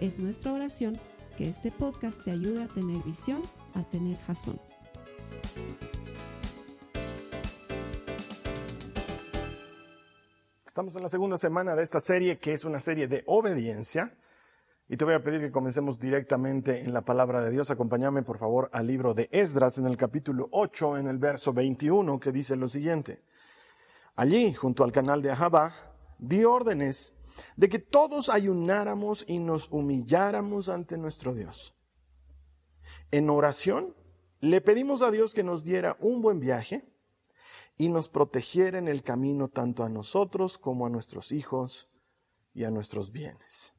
Es nuestra oración que este podcast te ayude a tener visión, a tener jazón. Estamos en la segunda semana de esta serie que es una serie de obediencia. Y te voy a pedir que comencemos directamente en la palabra de Dios. Acompáñame por favor al libro de Esdras en el capítulo 8, en el verso 21, que dice lo siguiente. Allí, junto al canal de Ahabá, di órdenes de que todos ayunáramos y nos humilláramos ante nuestro Dios. En oración, le pedimos a Dios que nos diera un buen viaje y nos protegiera en el camino tanto a nosotros como a nuestros hijos y a nuestros bienes.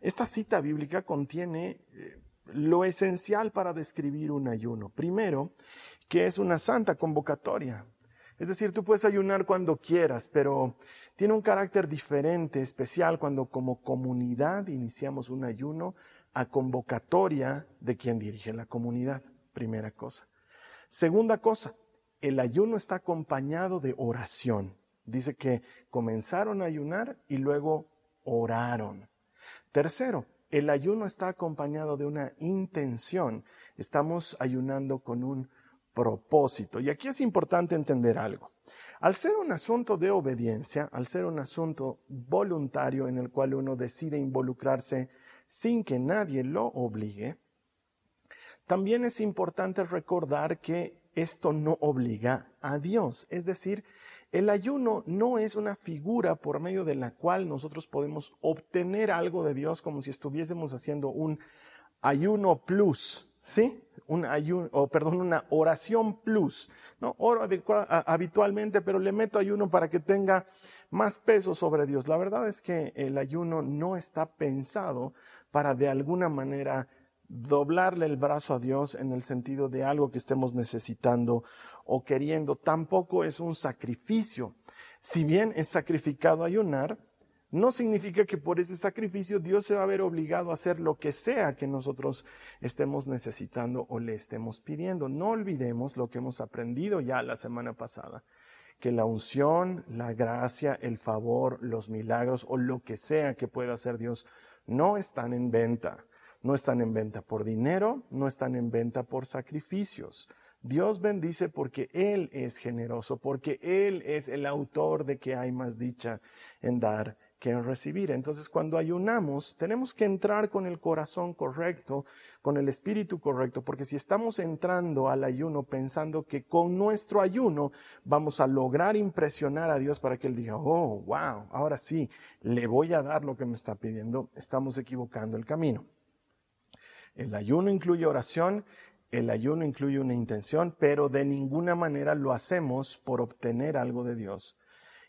Esta cita bíblica contiene eh, lo esencial para describir un ayuno. Primero, que es una santa convocatoria. Es decir, tú puedes ayunar cuando quieras, pero tiene un carácter diferente, especial, cuando como comunidad iniciamos un ayuno a convocatoria de quien dirige la comunidad. Primera cosa. Segunda cosa, el ayuno está acompañado de oración. Dice que comenzaron a ayunar y luego oraron. Tercero, el ayuno está acompañado de una intención. Estamos ayunando con un propósito. Y aquí es importante entender algo. Al ser un asunto de obediencia, al ser un asunto voluntario en el cual uno decide involucrarse sin que nadie lo obligue, también es importante recordar que esto no obliga a Dios. Es decir, el ayuno no es una figura por medio de la cual nosotros podemos obtener algo de Dios como si estuviésemos haciendo un ayuno plus, ¿sí? Un ayuno, o perdón, una oración plus. No oro habitualmente, pero le meto ayuno para que tenga más peso sobre Dios. La verdad es que el ayuno no está pensado para de alguna manera doblarle el brazo a Dios en el sentido de algo que estemos necesitando o queriendo. Tampoco es un sacrificio. Si bien es sacrificado ayunar, no significa que por ese sacrificio Dios se va a ver obligado a hacer lo que sea que nosotros estemos necesitando o le estemos pidiendo. No olvidemos lo que hemos aprendido ya la semana pasada, que la unción, la gracia, el favor, los milagros o lo que sea que pueda hacer Dios no están en venta no están en venta por dinero, no están en venta por sacrificios. Dios bendice porque Él es generoso, porque Él es el autor de que hay más dicha en dar que recibir. Entonces, cuando ayunamos, tenemos que entrar con el corazón correcto, con el espíritu correcto, porque si estamos entrando al ayuno pensando que con nuestro ayuno vamos a lograr impresionar a Dios para que Él diga, oh, wow, ahora sí, le voy a dar lo que me está pidiendo, estamos equivocando el camino. El ayuno incluye oración, el ayuno incluye una intención, pero de ninguna manera lo hacemos por obtener algo de Dios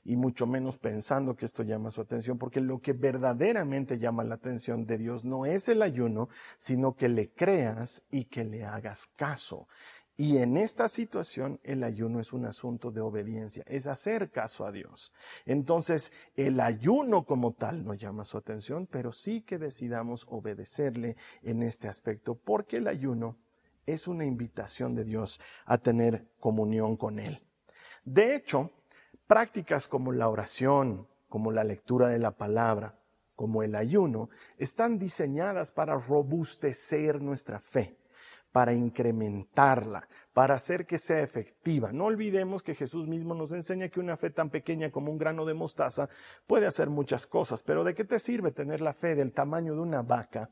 y mucho menos pensando que esto llama su atención, porque lo que verdaderamente llama la atención de Dios no es el ayuno, sino que le creas y que le hagas caso. Y en esta situación el ayuno es un asunto de obediencia, es hacer caso a Dios. Entonces el ayuno como tal no llama su atención, pero sí que decidamos obedecerle en este aspecto, porque el ayuno es una invitación de Dios a tener comunión con Él. De hecho, prácticas como la oración, como la lectura de la palabra, como el ayuno, están diseñadas para robustecer nuestra fe para incrementarla, para hacer que sea efectiva. No olvidemos que Jesús mismo nos enseña que una fe tan pequeña como un grano de mostaza puede hacer muchas cosas, pero ¿de qué te sirve tener la fe del tamaño de una vaca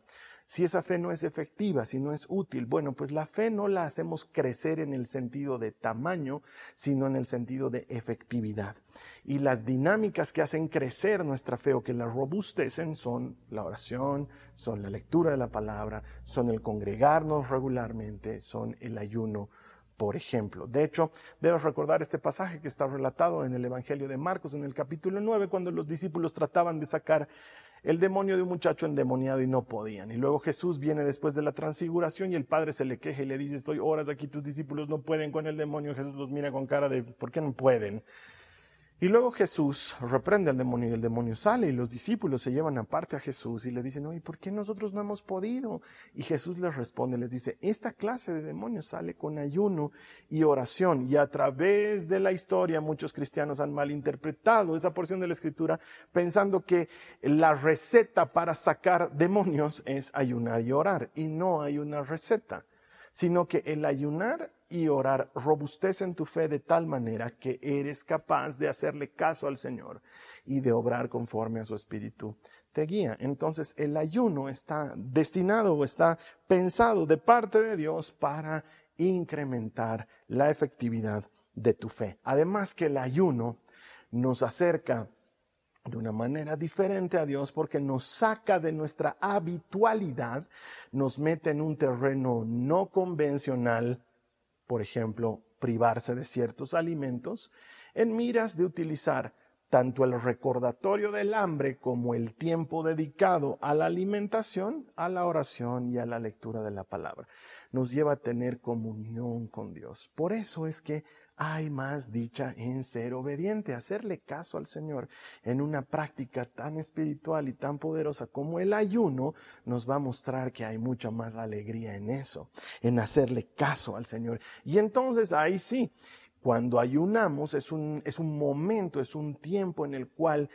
si esa fe no es efectiva, si no es útil, bueno, pues la fe no la hacemos crecer en el sentido de tamaño, sino en el sentido de efectividad. Y las dinámicas que hacen crecer nuestra fe o que la robustecen son la oración, son la lectura de la palabra, son el congregarnos regularmente, son el ayuno, por ejemplo. De hecho, debes recordar este pasaje que está relatado en el Evangelio de Marcos, en el capítulo 9, cuando los discípulos trataban de sacar el demonio de un muchacho endemoniado y no podían. Y luego Jesús viene después de la transfiguración y el padre se le queja y le dice, estoy horas aquí, tus discípulos no pueden con el demonio. Jesús los mira con cara de, ¿por qué no pueden? Y luego Jesús reprende al demonio y el demonio sale y los discípulos se llevan aparte a Jesús y le dicen, ¿y ¿por qué nosotros no hemos podido? Y Jesús les responde, les dice, esta clase de demonios sale con ayuno y oración. Y a través de la historia muchos cristianos han malinterpretado esa porción de la escritura pensando que la receta para sacar demonios es ayunar y orar. Y no hay una receta, sino que el ayunar y orar robustecen tu fe de tal manera que eres capaz de hacerle caso al Señor y de obrar conforme a su espíritu te guía. Entonces el ayuno está destinado o está pensado de parte de Dios para incrementar la efectividad de tu fe. Además que el ayuno nos acerca de una manera diferente a Dios porque nos saca de nuestra habitualidad, nos mete en un terreno no convencional por ejemplo, privarse de ciertos alimentos, en miras de utilizar tanto el recordatorio del hambre como el tiempo dedicado a la alimentación, a la oración y a la lectura de la palabra. Nos lleva a tener comunión con Dios. Por eso es que hay más dicha en ser obediente, hacerle caso al Señor en una práctica tan espiritual y tan poderosa como el ayuno, nos va a mostrar que hay mucha más alegría en eso, en hacerle caso al Señor. Y entonces ahí sí, cuando ayunamos es un, es un momento, es un tiempo en el cual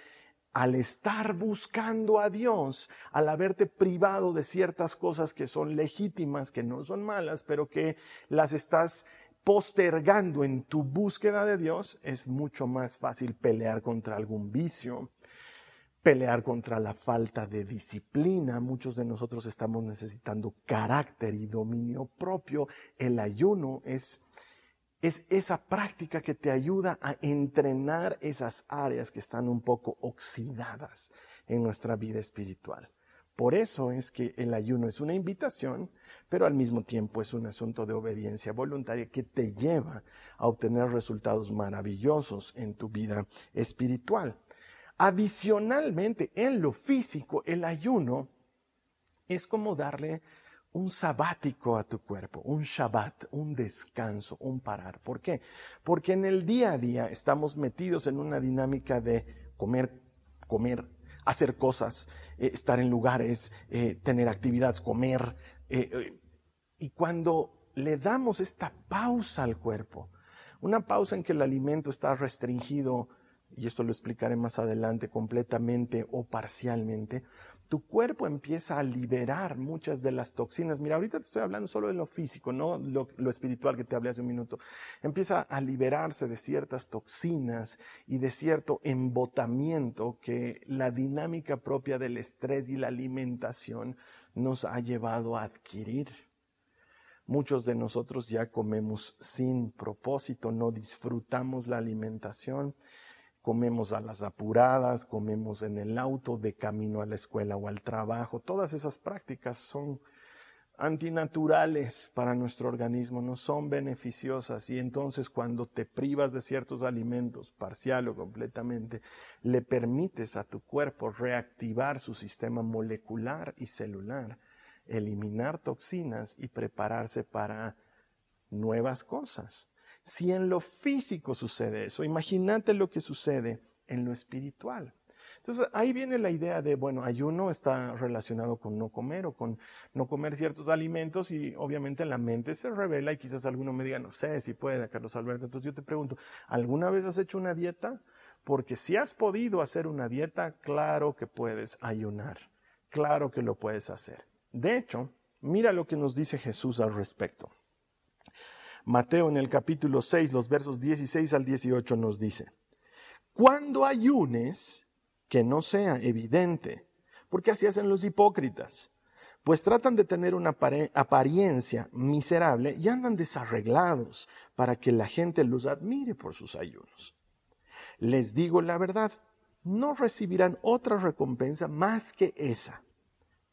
al estar buscando a Dios, al haberte privado de ciertas cosas que son legítimas, que no son malas, pero que las estás postergando en tu búsqueda de Dios, es mucho más fácil pelear contra algún vicio, pelear contra la falta de disciplina. Muchos de nosotros estamos necesitando carácter y dominio propio. El ayuno es, es esa práctica que te ayuda a entrenar esas áreas que están un poco oxidadas en nuestra vida espiritual. Por eso es que el ayuno es una invitación, pero al mismo tiempo es un asunto de obediencia voluntaria que te lleva a obtener resultados maravillosos en tu vida espiritual. Adicionalmente, en lo físico, el ayuno es como darle un sabático a tu cuerpo, un Shabbat, un descanso, un parar. ¿Por qué? Porque en el día a día estamos metidos en una dinámica de comer, comer, hacer cosas, eh, estar en lugares, eh, tener actividades, comer. Eh, y cuando le damos esta pausa al cuerpo, una pausa en que el alimento está restringido, y esto lo explicaré más adelante, completamente o parcialmente, tu cuerpo empieza a liberar muchas de las toxinas. Mira, ahorita te estoy hablando solo de lo físico, no lo, espiritual que te hablé hace un minuto. Empieza a liberarse de ciertas toxinas y de cierto embotamiento que la dinámica propia del estrés y la alimentación nos ha llevado a adquirir. Muchos de nosotros ya comemos sin propósito, no disfrutamos la alimentación comemos a las apuradas, comemos en el auto de camino a la escuela o al trabajo. Todas esas prácticas son antinaturales para nuestro organismo, no son beneficiosas y entonces cuando te privas de ciertos alimentos, parcial o completamente, le permites a tu cuerpo reactivar su sistema molecular y celular, eliminar toxinas y prepararse para nuevas cosas. Si en lo físico sucede eso, imagínate lo que sucede en lo espiritual. Entonces ahí viene la idea de, bueno, ayuno está relacionado con no comer o con no comer ciertos alimentos y obviamente la mente se revela y quizás alguno me diga, no sé si puede, Carlos Alberto. Entonces yo te pregunto, ¿alguna vez has hecho una dieta? Porque si has podido hacer una dieta, claro que puedes ayunar, claro que lo puedes hacer. De hecho, mira lo que nos dice Jesús al respecto. Mateo en el capítulo 6, los versos 16 al 18 nos dice, cuando ayunes, que no sea evidente, porque así hacen los hipócritas, pues tratan de tener una apariencia miserable y andan desarreglados para que la gente los admire por sus ayunos. Les digo la verdad, no recibirán otra recompensa más que esa.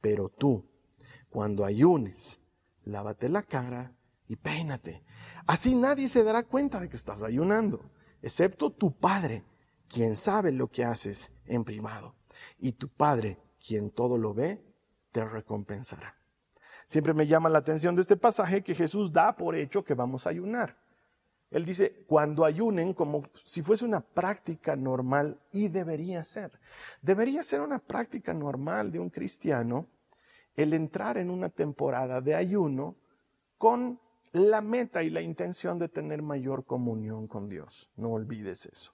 Pero tú, cuando ayunes, lávate la cara y peínate. Así nadie se dará cuenta de que estás ayunando, excepto tu Padre, quien sabe lo que haces en privado. Y tu Padre, quien todo lo ve, te recompensará. Siempre me llama la atención de este pasaje que Jesús da por hecho que vamos a ayunar. Él dice, cuando ayunen, como si fuese una práctica normal, y debería ser. Debería ser una práctica normal de un cristiano el entrar en una temporada de ayuno con la meta y la intención de tener mayor comunión con Dios. No olvides eso.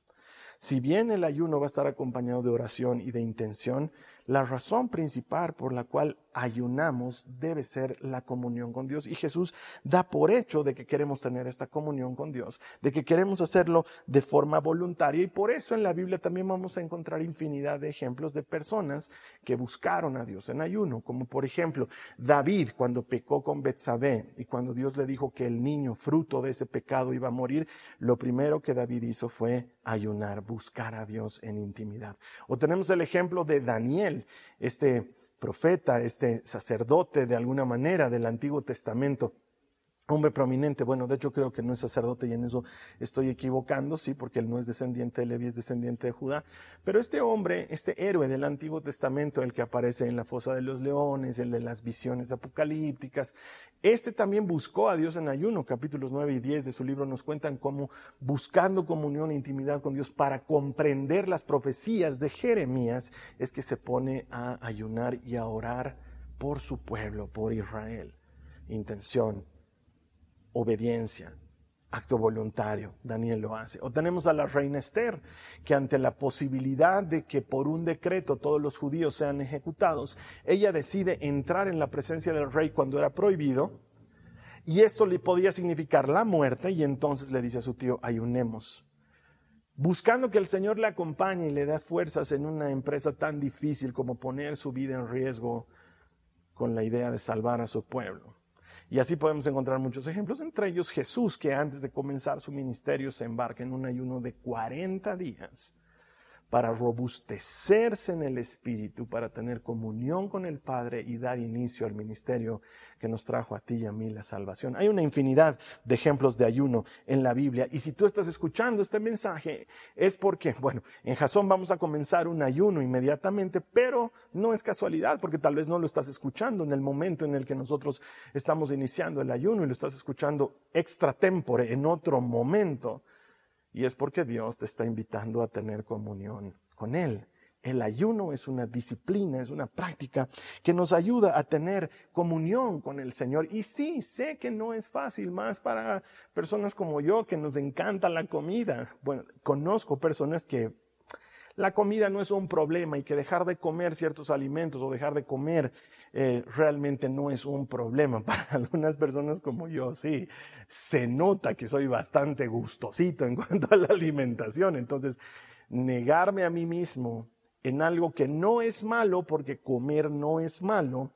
Si bien el ayuno va a estar acompañado de oración y de intención, la razón principal por la cual ayunamos debe ser la comunión con Dios. Y Jesús da por hecho de que queremos tener esta comunión con Dios, de que queremos hacerlo de forma voluntaria. Y por eso en la Biblia también vamos a encontrar infinidad de ejemplos de personas que buscaron a Dios en ayuno, como por ejemplo David cuando pecó con Betsabé y cuando Dios le dijo que el niño fruto de ese pecado iba a morir, lo primero que David hizo fue ayunar, buscar a Dios en intimidad. O tenemos el ejemplo de Daniel este profeta, este sacerdote de alguna manera del Antiguo Testamento, hombre prominente, bueno, de hecho creo que no es sacerdote y en eso estoy equivocando, sí, porque él no es descendiente de Levi, es descendiente de Judá, pero este hombre, este héroe del Antiguo Testamento, el que aparece en la fosa de los leones, el de las visiones apocalípticas, este también buscó a Dios en ayuno, capítulos 9 y 10 de su libro nos cuentan cómo buscando comunión e intimidad con Dios para comprender las profecías de Jeremías, es que se pone a ayunar y a orar por su pueblo, por Israel. Intención, obediencia, acto voluntario. Daniel lo hace. O tenemos a la reina Esther, que ante la posibilidad de que por un decreto todos los judíos sean ejecutados, ella decide entrar en la presencia del rey cuando era prohibido. Y esto le podía significar la muerte y entonces le dice a su tío, ayunemos. Buscando que el Señor le acompañe y le dé fuerzas en una empresa tan difícil como poner su vida en riesgo con la idea de salvar a su pueblo. Y así podemos encontrar muchos ejemplos, entre ellos Jesús, que antes de comenzar su ministerio se embarca en un ayuno de 40 días para robustecerse en el Espíritu, para tener comunión con el Padre y dar inicio al ministerio que nos trajo a ti y a mí la salvación. Hay una infinidad de ejemplos de ayuno en la Biblia y si tú estás escuchando este mensaje es porque, bueno, en Jasón vamos a comenzar un ayuno inmediatamente, pero no es casualidad porque tal vez no lo estás escuchando en el momento en el que nosotros estamos iniciando el ayuno y lo estás escuchando extratempore en otro momento. Y es porque Dios te está invitando a tener comunión con Él. El ayuno es una disciplina, es una práctica que nos ayuda a tener comunión con el Señor. Y sí, sé que no es fácil, más para personas como yo que nos encanta la comida. Bueno, conozco personas que la comida no es un problema y que dejar de comer ciertos alimentos o dejar de comer eh, realmente no es un problema. Para algunas personas como yo, sí, se nota que soy bastante gustosito en cuanto a la alimentación. Entonces, negarme a mí mismo en algo que no es malo, porque comer no es malo,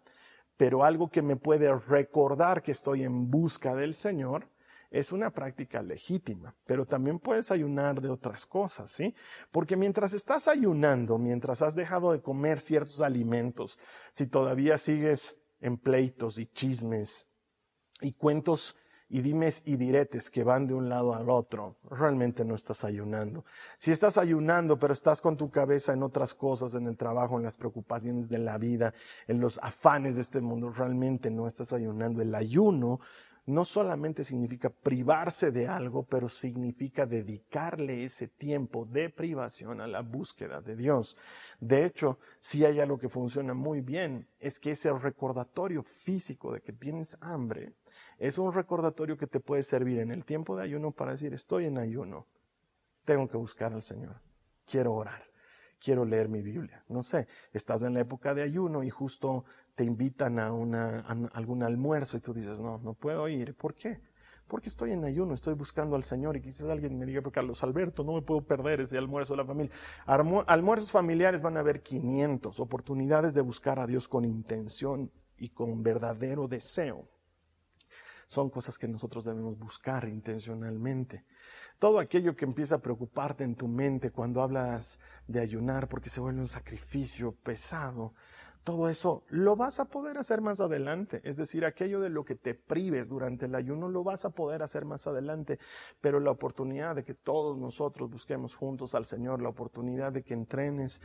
pero algo que me puede recordar que estoy en busca del Señor, es una práctica legítima, pero también puedes ayunar de otras cosas, ¿sí? Porque mientras estás ayunando, mientras has dejado de comer ciertos alimentos, si todavía sigues en pleitos y chismes y cuentos y dimes y diretes que van de un lado al otro, realmente no estás ayunando. Si estás ayunando, pero estás con tu cabeza en otras cosas, en el trabajo, en las preocupaciones de la vida, en los afanes de este mundo, realmente no estás ayunando. El ayuno no solamente significa privarse de algo, pero significa dedicarle ese tiempo de privación a la búsqueda de Dios. De hecho, si hay algo que funciona muy bien, es que ese recordatorio físico de que tienes hambre es un recordatorio que te puede servir en el tiempo de ayuno para decir, estoy en ayuno, tengo que buscar al Señor, quiero orar quiero leer mi Biblia. No sé, estás en la época de ayuno y justo te invitan a, una, algún almuerzo y tú dices, no, no puedo ir. ¿Por qué? Porque estoy en ayuno, estoy buscando al Señor y quizás alguien me diga, Carlos Alberto, no me puedo perder ese almuerzo de la familia. almuerzos familiares van a haber 500 oportunidades de buscar a Dios con intención y con verdadero deseo. Son cosas que nosotros debemos buscar intencionalmente todo aquello que empieza a preocuparte en tu mente cuando hablas de ayunar porque se vuelve un sacrificio pesado, todo eso lo vas a poder hacer más adelante. Es decir, aquello de lo que te prives durante el ayuno lo vas a poder hacer más adelante. Pero la oportunidad de que todos nosotros busquemos juntos al Señor, la oportunidad de que entrenes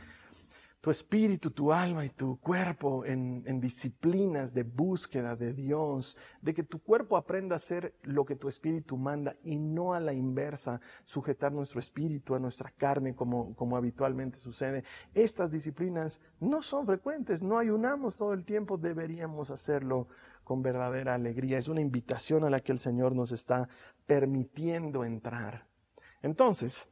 tu espíritu, tu alma y tu cuerpo en, disciplinas de búsqueda de Dios, de que tu cuerpo aprenda a hacer lo que tu espíritu manda y no a la inversa, sujetar nuestro espíritu a nuestra carne como, como habitualmente sucede. Estas disciplinas no son frecuentes, no ayunamos todo el tiempo, deberíamos hacerlo con verdadera alegría. Es una invitación a la que el Señor nos está permitiendo entrar. Entonces,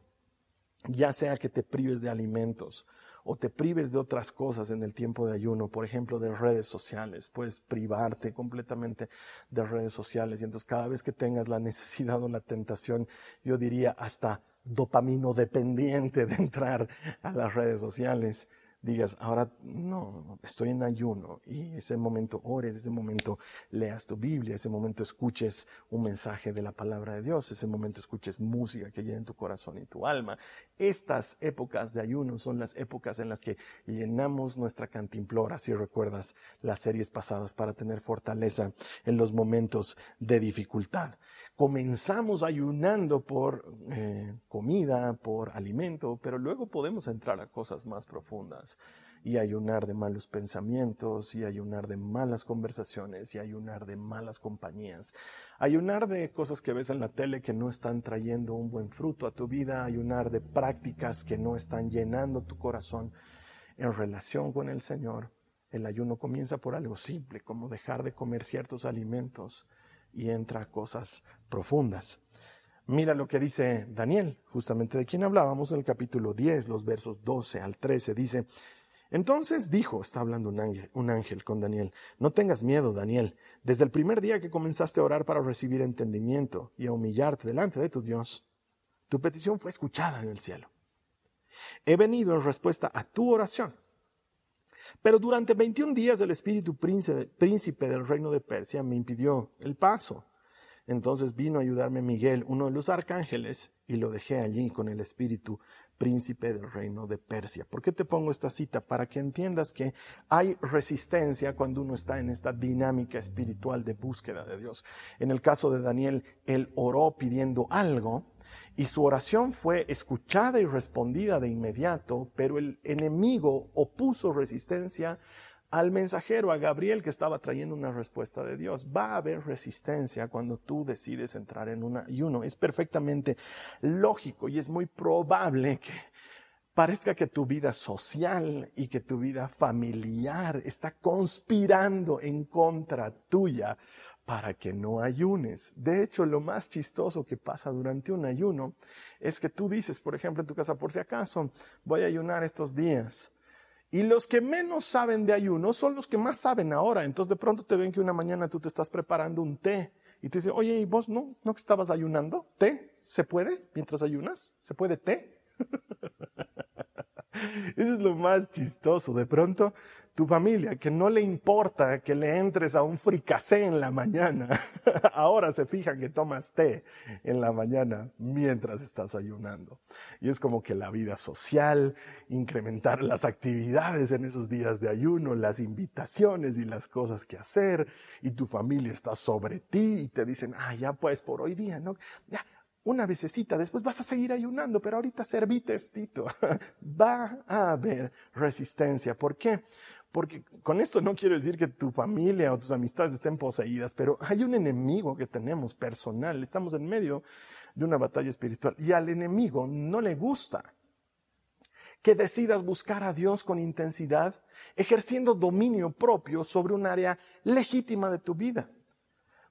ya sea que te prives de alimentos, o te prives de otras cosas en el tiempo de ayuno, por ejemplo, de redes sociales, puedes privarte completamente de redes sociales y entonces cada vez que tengas la necesidad o la tentación, yo diría hasta dopamino dependiente de entrar a las redes sociales, digas, ahora no, estoy en ayuno y ese momento ores, ese momento leas tu Biblia, ese momento escuches un mensaje de la palabra de Dios, ese momento escuches música que llene tu corazón y tu alma. Estas épocas de ayuno son las épocas en las que llenamos nuestra cantimplora, si recuerdas las series pasadas, para tener fortaleza en los momentos de dificultad. Comenzamos ayunando por eh, comida, por alimento, pero luego podemos entrar a cosas más profundas y ayunar de malos pensamientos y ayunar de malas conversaciones y ayunar de malas compañías. Ayunar de cosas que ves en la tele que no están trayendo un buen fruto a tu vida, ayunar de prácticas que no están llenando tu corazón en relación con el Señor. El ayuno comienza por algo simple, como dejar de comer ciertos alimentos y entra a cosas profundas. Mira lo que dice Daniel, justamente de quien hablábamos en el capítulo 10, los versos 12 al 13. Dice, entonces dijo, está hablando un ángel, un ángel con Daniel, no tengas miedo, Daniel. Desde el primer día que comenzaste a orar para recibir entendimiento y a humillarte delante de tu Dios, tu petición fue escuchada en el cielo. He venido en respuesta a tu oración pero durante 21 días el espíritu príncipe del reino de Persia me impidió el paso. Entonces vino a ayudarme Miguel, uno de los arcángeles, y lo dejé allí con el espíritu príncipe del reino de Persia. ¿Por qué te pongo esta cita? Para que entiendas que hay resistencia cuando uno está en esta dinámica espiritual de búsqueda de Dios. En el caso de Daniel, él oró pidiendo algo, y su oración fue escuchada y respondida de inmediato, pero el enemigo opuso resistencia al mensajero, a Gabriel, que estaba trayendo una respuesta de Dios. Va a haber resistencia cuando tú decides entrar en un ayuno. Es perfectamente lógico y es muy probable que parezca que tu vida social y que tu vida familiar está conspirando en contra tuya para que no ayunes. De hecho, lo más chistoso que pasa durante un ayuno es que tú dices, por ejemplo, en tu casa, por si acaso, voy a ayunar estos días. Y los que menos saben de ayuno son los que más saben ahora. Entonces de pronto te ven que una mañana tú te estás preparando un té y te dicen, oye, ¿y vos no, no que estabas ayunando? ¿Té? ¿Se puede mientras ayunas? ¿Se puede té? Eso es lo más chistoso. De pronto tu familia, que no le importa que le entres a un fricasé en la mañana, ahora se fija que tomas té en la mañana mientras estás ayunando. Y es como que la vida social, incrementar las actividades en esos días de ayuno, las invitaciones y las cosas que hacer, y tu familia está sobre ti y te dicen, ah, ya pues por hoy día, ¿no? Ya, una vecesita, después vas a seguir ayunando, pero ahorita servite Tito. Va a haber resistencia. ¿Por qué? Porque con esto no quiero decir que tu familia o tus amistades estén poseídas, pero hay un enemigo que tenemos personal. Estamos en medio de una batalla espiritual y al enemigo no le gusta que decidas buscar a Dios con intensidad, ejerciendo dominio propio sobre un área legítima de tu vida.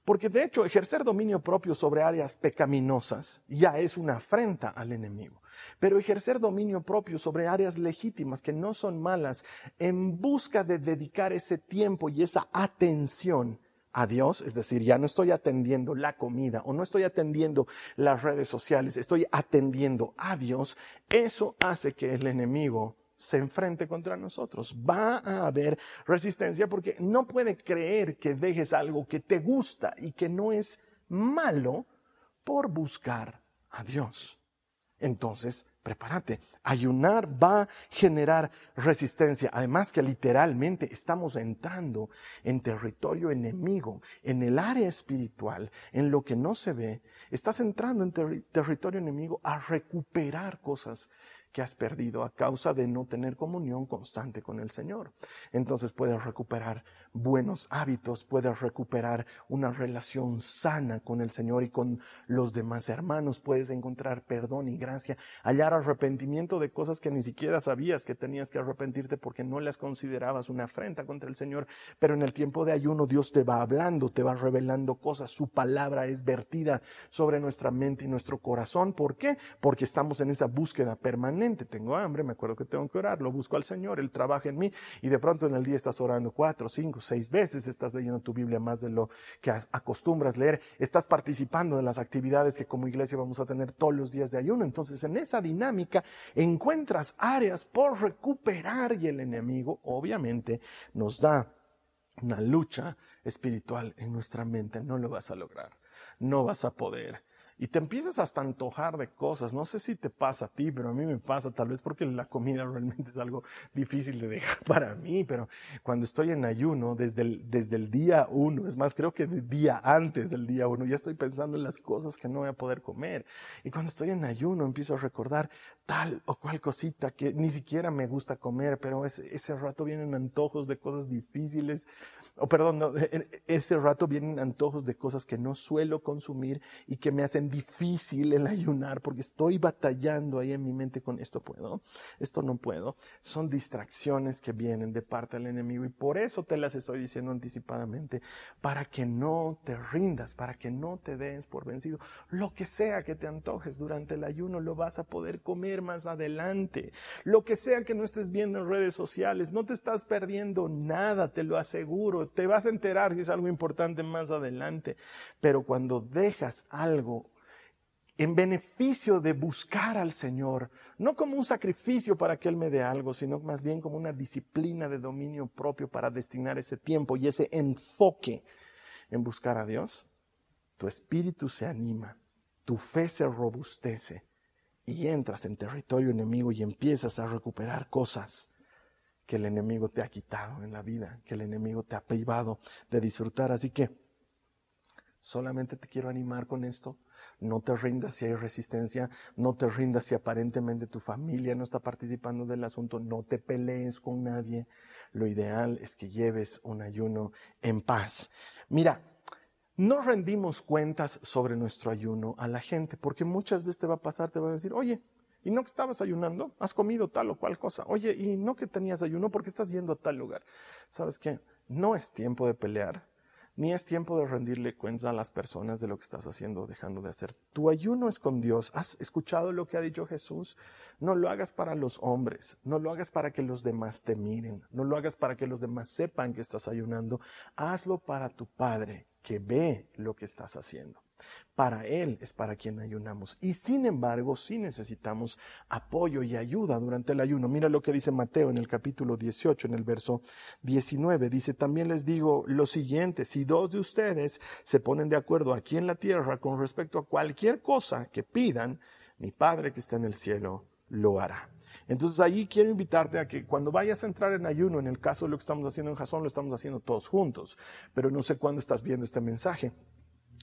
Porque de hecho ejercer dominio propio sobre áreas pecaminosas ya es una afrenta al enemigo. Pero ejercer dominio propio sobre áreas legítimas que no son malas en busca de dedicar ese tiempo y esa atención a Dios, es decir, ya no estoy atendiendo la comida o no estoy atendiendo las redes sociales, estoy atendiendo a Dios, eso hace que el enemigo se enfrente contra nosotros. Va a haber resistencia porque no puede creer que dejes algo que te gusta y que no es malo por buscar a Dios. Entonces, prepárate. Ayunar va a generar resistencia. Además que literalmente estamos entrando en territorio enemigo, en el área espiritual, en lo que no se ve. Estás entrando en territorio enemigo a recuperar cosas que has perdido a causa de no tener comunión constante con el Señor. Entonces puedes recuperar buenos hábitos, puedes recuperar una relación sana con el Señor y con los demás hermanos, puedes encontrar perdón y gracia, hallar arrepentimiento de cosas que ni siquiera sabías que tenías que arrepentirte porque no las considerabas una afrenta contra el Señor, pero en el tiempo de ayuno Dios te va hablando, te va revelando cosas, su palabra es vertida sobre nuestra mente y nuestro corazón. ¿Por qué? Porque estamos en esa búsqueda permanente. Tengo hambre, me acuerdo que tengo que orar, lo busco al Señor, Él trabaja en mí y de pronto en el día estás orando cuatro, cinco, seis veces, estás leyendo tu Biblia más de lo que acostumbras leer, estás participando de las actividades que como iglesia vamos a tener todos los días de ayuno. Entonces en esa dinámica encuentras áreas por recuperar y el enemigo obviamente nos da una lucha espiritual en nuestra mente. No lo vas a lograr, no vas a poder y te empiezas hasta antojar de cosas. No sé si te pasa a ti, pero a mí me pasa, tal vez porque la comida realmente es algo difícil de dejar para mí, pero cuando estoy en ayuno, desde el, desde el día uno, es más, creo que el día antes del día uno, ya estoy pensando en las cosas que no voy a poder comer. Y cuando estoy en ayuno, empiezo a recordar tal o cual cosita que ni siquiera me gusta comer, pero ese, ese rato vienen antojos de cosas difíciles, o perdón, no, e, e, ese rato vienen antojos de cosas que no suelo consumir y que me hacen difícil el ayunar porque estoy batallando ahí en mi mente con esto puedo, esto no puedo. Son distracciones que vienen de parte del enemigo y por eso te las estoy diciendo anticipadamente, para que no te rindas, para que no te des por vencido. Lo que sea que te antojes durante el ayuno lo vas a poder comer más adelante. Lo que sea que no estés viendo en redes sociales, no te estás perdiendo nada, te lo aseguro. Te vas a enterar si es algo importante más adelante. Pero cuando dejas algo en beneficio de buscar al Señor, no como un sacrificio para que Él me dé algo, sino más bien como una disciplina de dominio propio para destinar ese tiempo y ese enfoque en buscar a Dios, tu espíritu se anima, tu fe se robustece y entras en territorio enemigo y empiezas a recuperar cosas que el enemigo te ha quitado en la vida, que el enemigo te ha privado de disfrutar. Así que solamente te quiero animar con esto no te rindas si hay resistencia, no te rindas si aparentemente tu familia no está participando del asunto, no te pelees con nadie. Lo ideal es que lleves un ayuno en paz. Mira, no rendimos cuentas sobre nuestro ayuno a la gente, porque muchas veces te va a pasar, te van a decir, oye, ¿y no que estabas ayunando? ¿Has comido tal o cual cosa? Oye, ¿y no que tenías ayuno porque estás yendo a tal lugar? ¿Sabes qué? No es tiempo de pelear ni es tiempo de rendirle cuenta a las personas de lo que estás haciendo o dejando de hacer. Tu ayuno es con Dios. ¿Has escuchado lo que ha dicho Jesús? No lo hagas para los hombres, no lo hagas para que los demás te miren, no lo hagas para que los demás sepan que estás ayunando. Hazlo para tu Padre que ve lo que estás haciendo. Para Él es para quien ayunamos. Y sin embargo, sí necesitamos apoyo y ayuda durante el ayuno. Mira lo que dice Mateo en el capítulo 18, en el verso 19. Dice, también les digo lo siguiente, si dos de ustedes se ponen de acuerdo aquí en la tierra con respecto a cualquier cosa que pidan, mi Padre que está en el cielo lo hará. Entonces allí quiero invitarte a que cuando vayas a entrar en ayuno, en el caso de lo que estamos haciendo en Jasón, lo estamos haciendo todos juntos, pero no sé cuándo estás viendo este mensaje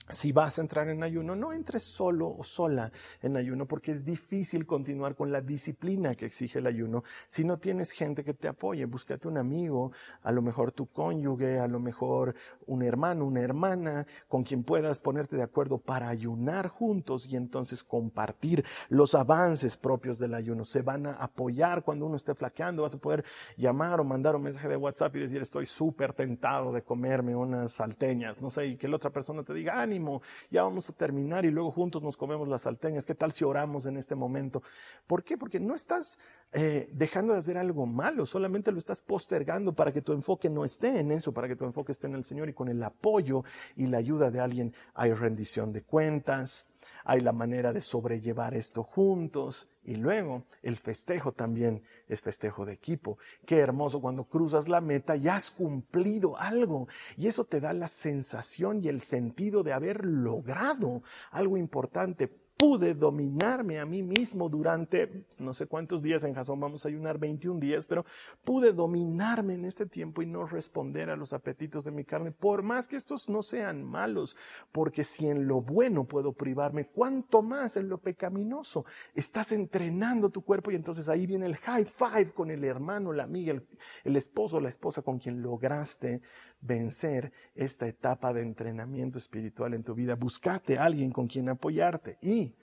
si vas a entrar en ayuno, no entres solo o sola en ayuno porque es difícil continuar con la disciplina que exige el ayuno si no tienes gente que te apoye. Búscate un amigo, a lo mejor tu cónyuge, a lo mejor un hermano, una hermana, con quien puedas ponerte de acuerdo para ayunar juntos y entonces compartir los avances propios del ayuno. Se van a apoyar cuando uno esté flaqueando. Vas a poder llamar o mandar un mensaje de WhatsApp y decir estoy súper tentado de comerme unas salteñas, no sé, y que la otra persona te diga, ánimo ya vamos a terminar y luego juntos nos comemos las salteñas. ¿Qué tal si oramos en este momento? ¿Por qué? Porque no estás eh, dejando de hacer algo malo, solamente lo estás postergando para que tu enfoque no esté en eso, para que tu enfoque esté en el Señor y con el apoyo y la ayuda de alguien hay rendición de cuentas, hay la manera de sobrellevar esto juntos y luego el festejo también es festejo de equipo. Qué hermoso cuando cruzas la meta y has cumplido algo y eso te da la sensación y el sentido de haber logrado algo importante pude dominarme a mí mismo durante no sé cuántos días en Jasón vamos a ayunar 21 días, pero pude dominarme en este tiempo y no responder a los apetitos de mi carne, por más que estos no sean malos, porque si en lo bueno puedo privarme, cuánto más en lo pecaminoso. Estás entrenando tu cuerpo y entonces ahí viene el high five con el hermano, la amiga, el, el esposo, la esposa con quien lograste vencer esta etapa de entrenamiento espiritual en tu vida. Buscate a alguien con quien apoyarte y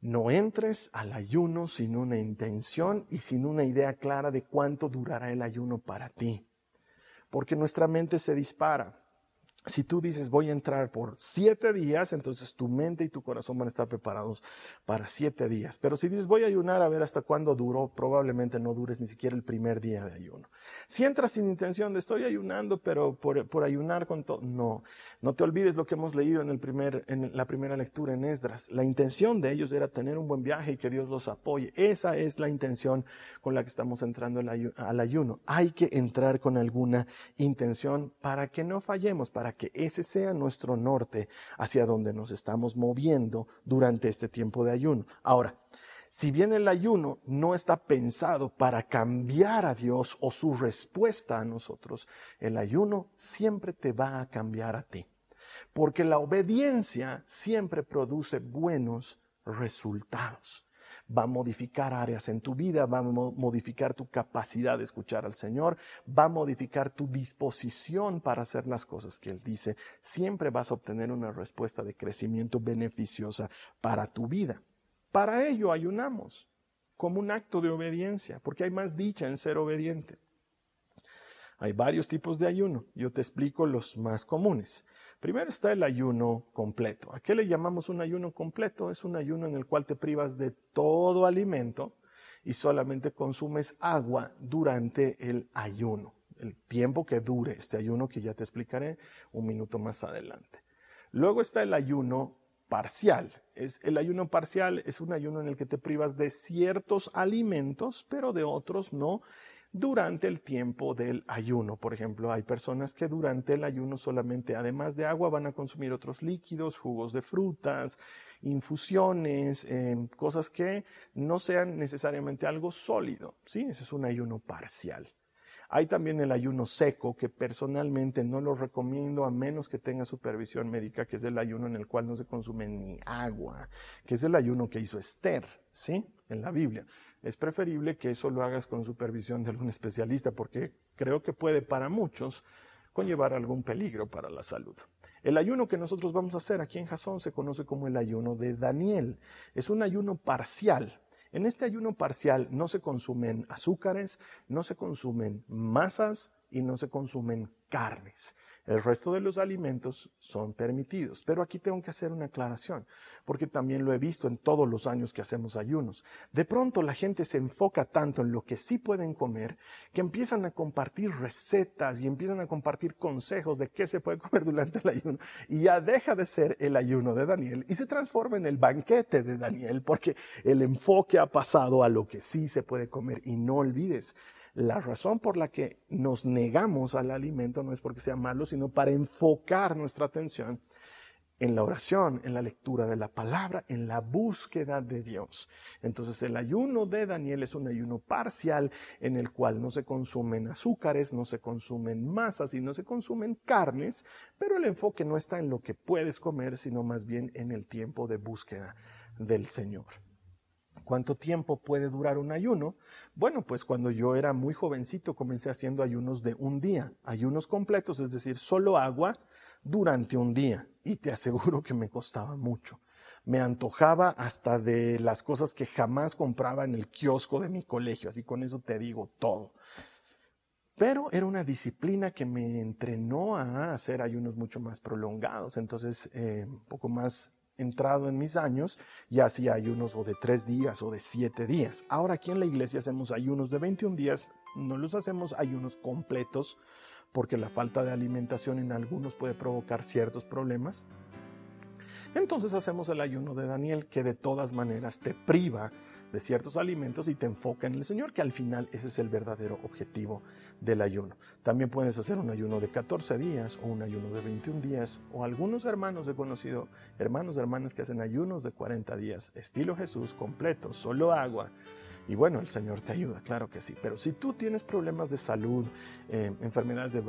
no entres al ayuno sin una intención y sin una idea clara de cuánto durará el ayuno para ti. Porque nuestra mente se dispara si tú dices voy a entrar por siete días, entonces tu mente y tu corazón van a estar preparados para siete días. Pero si dices voy a ayunar a ver hasta cuándo duró, probablemente no dures ni siquiera el primer día de ayuno. Si entras sin intención de estoy ayunando, pero por, ayunar con todo, no. No te olvides lo que hemos leído en, el primer, en la primera lectura en Esdras. La intención de ellos era tener un buen viaje y que Dios los apoye. Esa es la intención con la que estamos entrando al ayuno. Hay que entrar con alguna intención para que no fallemos, para que ese sea nuestro norte hacia donde nos estamos moviendo durante este tiempo de ayuno. Ahora, si bien el ayuno no está pensado para cambiar a Dios o su respuesta a nosotros, el ayuno siempre te va a cambiar a ti. Porque la obediencia siempre produce buenos resultados va a modificar áreas en tu vida, va a modificar tu capacidad de escuchar al Señor, va a modificar tu disposición para hacer las cosas que Él dice. Siempre vas a obtener una respuesta de crecimiento beneficiosa para tu vida. Para ello ayunamos como un acto de obediencia, porque hay más dicha en ser obediente. Hay varios tipos de ayuno. Yo te explico los más comunes. Primero está el ayuno completo. ¿A qué le llamamos un ayuno completo? Es un ayuno en el cual te privas de todo alimento y solamente consumes agua durante el ayuno, el tiempo que dure este ayuno que ya te explicaré un minuto más adelante. Luego está el ayuno parcial. Es, el ayuno parcial es un ayuno en el que te privas de ciertos alimentos, pero de otros no, durante el tiempo del ayuno. Por ejemplo, hay personas que durante el ayuno solamente, además de agua, van a consumir otros líquidos, jugos de frutas, infusiones, em, cosas que no sean necesariamente algo sólido. ¿sí? Ese es un ayuno parcial. Hay también el ayuno seco, que personalmente no lo recomiendo a menos que tenga supervisión médica, que es el ayuno en el cual no se consume ni agua, que es el ayuno que hizo Esther, ¿sí? En la Biblia es preferible que eso lo hagas con supervisión de algún especialista, porque creo que puede para muchos conllevar algún peligro para la salud. El ayuno que nosotros vamos a hacer aquí en Jasón se conoce como el ayuno de Daniel. Es un ayuno parcial. En este ayuno parcial no se consumen azúcares, no se consumen masas y no se consumen carnes. El resto de los alimentos son permitidos. Pero aquí tengo que hacer una aclaración, porque también lo he visto en todos los años que hacemos ayunos. De pronto la gente se enfoca tanto en lo que sí pueden comer, que empiezan a compartir recetas y empiezan a compartir consejos de qué se puede comer durante el ayuno. Y ya deja de ser el ayuno de Daniel y se transforma en el banquete de Daniel, porque el enfoque ha pasado a lo que sí se puede comer. Y no olvides, la razón por la que nos negamos al alimento no es porque sea malo, sino para enfocar nuestra atención en la oración, en la lectura de la palabra, en la búsqueda de Dios. Entonces el ayuno de Daniel es un ayuno parcial en el cual no se consumen azúcares, no se consumen masas y no se consumen carnes, pero el enfoque no está en lo que puedes comer, sino más bien en el tiempo de búsqueda del Señor. ¿Cuánto tiempo puede durar un ayuno? Bueno, pues cuando yo era muy jovencito comencé haciendo ayunos de un día, ayunos completos, es decir, solo agua durante un día. Y te aseguro que me costaba mucho. Me antojaba hasta de las cosas que jamás compraba en el kiosco de mi colegio, así con eso te digo todo. Pero era una disciplina que me entrenó a hacer ayunos mucho más prolongados, entonces eh, un poco más entrado en mis años, ya hacía ayunos o de tres días o de siete días. Ahora aquí en la iglesia hacemos ayunos de 21 días, no los hacemos ayunos completos porque la falta de alimentación en algunos puede provocar ciertos problemas. Entonces hacemos el ayuno de Daniel que de todas maneras te priva de ciertos alimentos y te enfoca en el Señor, que al final ese es el verdadero objetivo del ayuno. También puedes hacer un ayuno de 14 días o un ayuno de 21 días o algunos hermanos he conocido, hermanos, hermanas que hacen ayunos de 40 días, estilo Jesús, completo, solo agua. Y bueno, el Señor te ayuda, claro que sí. Pero si tú tienes problemas de salud, eh, enfermedades de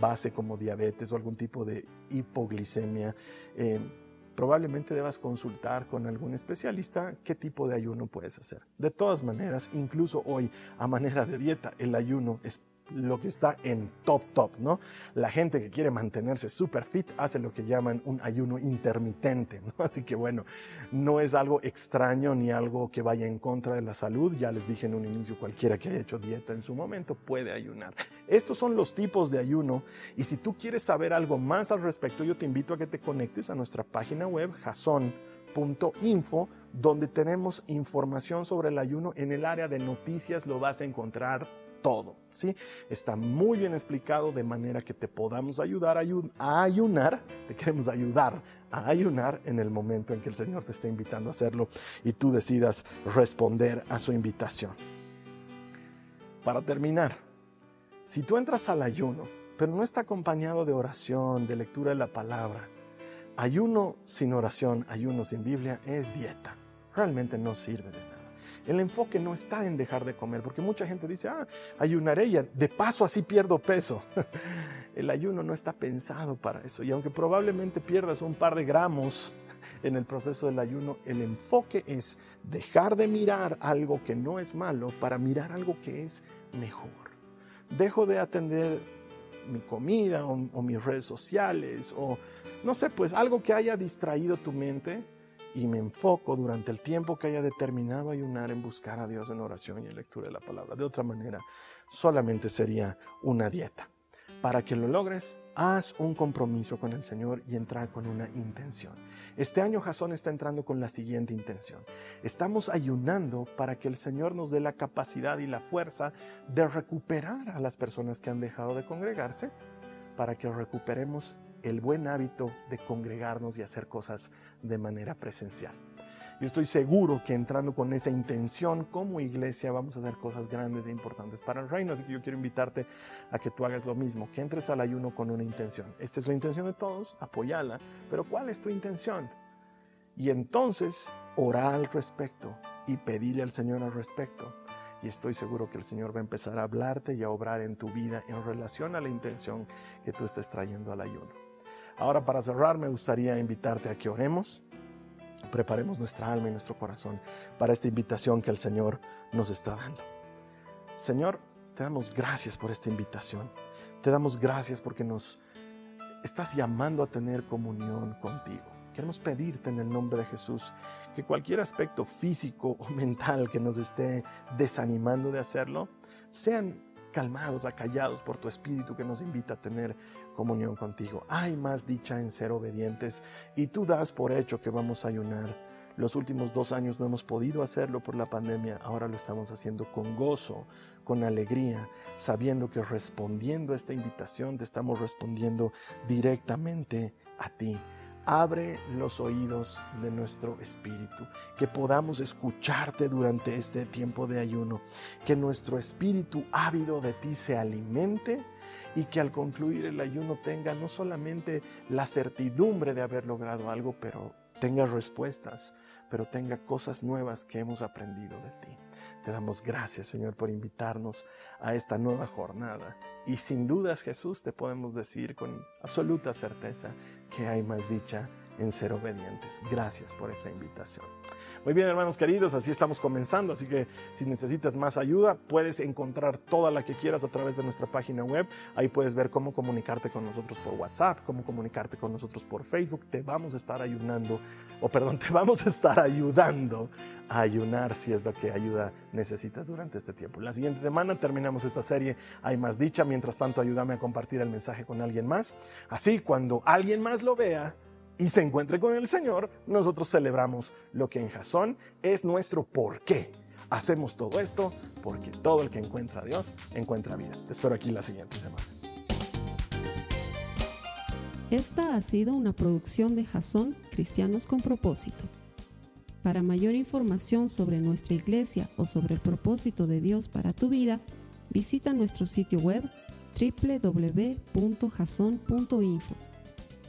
base como diabetes o algún tipo de hipoglicemia, eh, probablemente debas consultar con algún especialista qué tipo de ayuno puedes hacer. De todas maneras, incluso hoy, a manera de dieta, el ayuno es lo que está en top top, ¿no? La gente que quiere mantenerse super fit hace lo que llaman un ayuno intermitente, ¿no? Así que bueno, no es algo extraño ni algo que vaya en contra de la salud. Ya les dije en un inicio, cualquiera que haya hecho dieta en su momento puede ayunar. Estos son los tipos de ayuno y si tú quieres saber algo más al respecto, yo te invito a que te conectes a nuestra página web jason.info donde tenemos información sobre el ayuno en el área de noticias lo vas a encontrar todo, ¿sí? Está muy bien explicado de manera que te podamos ayudar a ayunar, te queremos ayudar a ayunar en el momento en que el Señor te esté invitando a hacerlo y tú decidas responder a su invitación. Para terminar, si tú entras al ayuno, pero no está acompañado de oración, de lectura de la palabra, ayuno sin oración, ayuno sin Biblia es dieta. Realmente no sirve de nada. El enfoque no está en dejar de comer, porque mucha gente dice, ah, ayunaré y de paso así pierdo peso. el ayuno no está pensado para eso. Y aunque probablemente pierdas un par de gramos en el proceso del ayuno, el enfoque es dejar de mirar algo que no es malo para mirar algo que es mejor. Dejo de atender mi comida o, o mis redes sociales o no sé, pues algo que haya distraído tu mente y me enfoco durante el tiempo que haya determinado ayunar en buscar a Dios en oración y en lectura de la palabra. De otra manera, solamente sería una dieta. Para que lo logres, haz un compromiso con el Señor y entra con una intención. Este año Jasón está entrando con la siguiente intención. Estamos ayunando para que el Señor nos dé la capacidad y la fuerza de recuperar a las personas que han dejado de congregarse, para que recuperemos el buen hábito de congregarnos y hacer cosas de manera presencial. Yo estoy seguro que entrando con esa intención como iglesia vamos a hacer cosas grandes e importantes para el reino. Así que yo quiero invitarte a que tú hagas lo mismo, que entres al ayuno con una intención. Esta es la intención de todos, apoyala, pero ¿cuál es tu intención? Y entonces ora al respecto y pedirle al Señor al respecto. Y estoy seguro que el Señor va a empezar a hablarte y a obrar en tu vida en relación a la intención que tú estés trayendo al ayuno. Ahora para cerrar me gustaría invitarte a que oremos, preparemos nuestra alma y nuestro corazón para esta invitación que el Señor nos está dando. Señor, te damos gracias por esta invitación. Te damos gracias porque nos estás llamando a tener comunión contigo. Queremos pedirte en el nombre de Jesús que cualquier aspecto físico o mental que nos esté desanimando de hacerlo, sean calmados, acallados por tu espíritu que nos invita a tener comunión contigo. Hay más dicha en ser obedientes y tú das por hecho que vamos a ayunar. Los últimos dos años no hemos podido hacerlo por la pandemia, ahora lo estamos haciendo con gozo, con alegría, sabiendo que respondiendo a esta invitación te estamos respondiendo directamente a ti abre los oídos de nuestro espíritu, que podamos escucharte durante este tiempo de ayuno, que nuestro espíritu ávido de ti se alimente y que al concluir el ayuno tenga no solamente la certidumbre de haber logrado algo, pero tenga respuestas, pero tenga cosas nuevas que hemos aprendido de ti. Te damos gracias, Señor, por invitarnos a esta nueva jornada. Y sin dudas, Jesús, te podemos decir con absoluta certeza que hay más dicha en ser obedientes. Gracias por esta invitación. Muy bien, hermanos queridos, así estamos comenzando, así que si necesitas más ayuda, puedes encontrar toda la que quieras a través de nuestra página web. Ahí puedes ver cómo comunicarte con nosotros por WhatsApp, cómo comunicarte con nosotros por Facebook. Te vamos a estar ayudando, o perdón, te vamos a estar ayudando a ayunar si es lo que ayuda necesitas durante este tiempo. La siguiente semana terminamos esta serie Hay más dicha. Mientras tanto, ayúdame a compartir el mensaje con alguien más. Así, cuando alguien más lo vea, y se encuentre con el Señor, nosotros celebramos lo que en Jasón es nuestro por qué. Hacemos todo esto porque todo el que encuentra a Dios encuentra vida. Te espero aquí la siguiente semana. Esta ha sido una producción de Jasón Cristianos con propósito. Para mayor información sobre nuestra iglesia o sobre el propósito de Dios para tu vida, visita nuestro sitio web www.jason.info.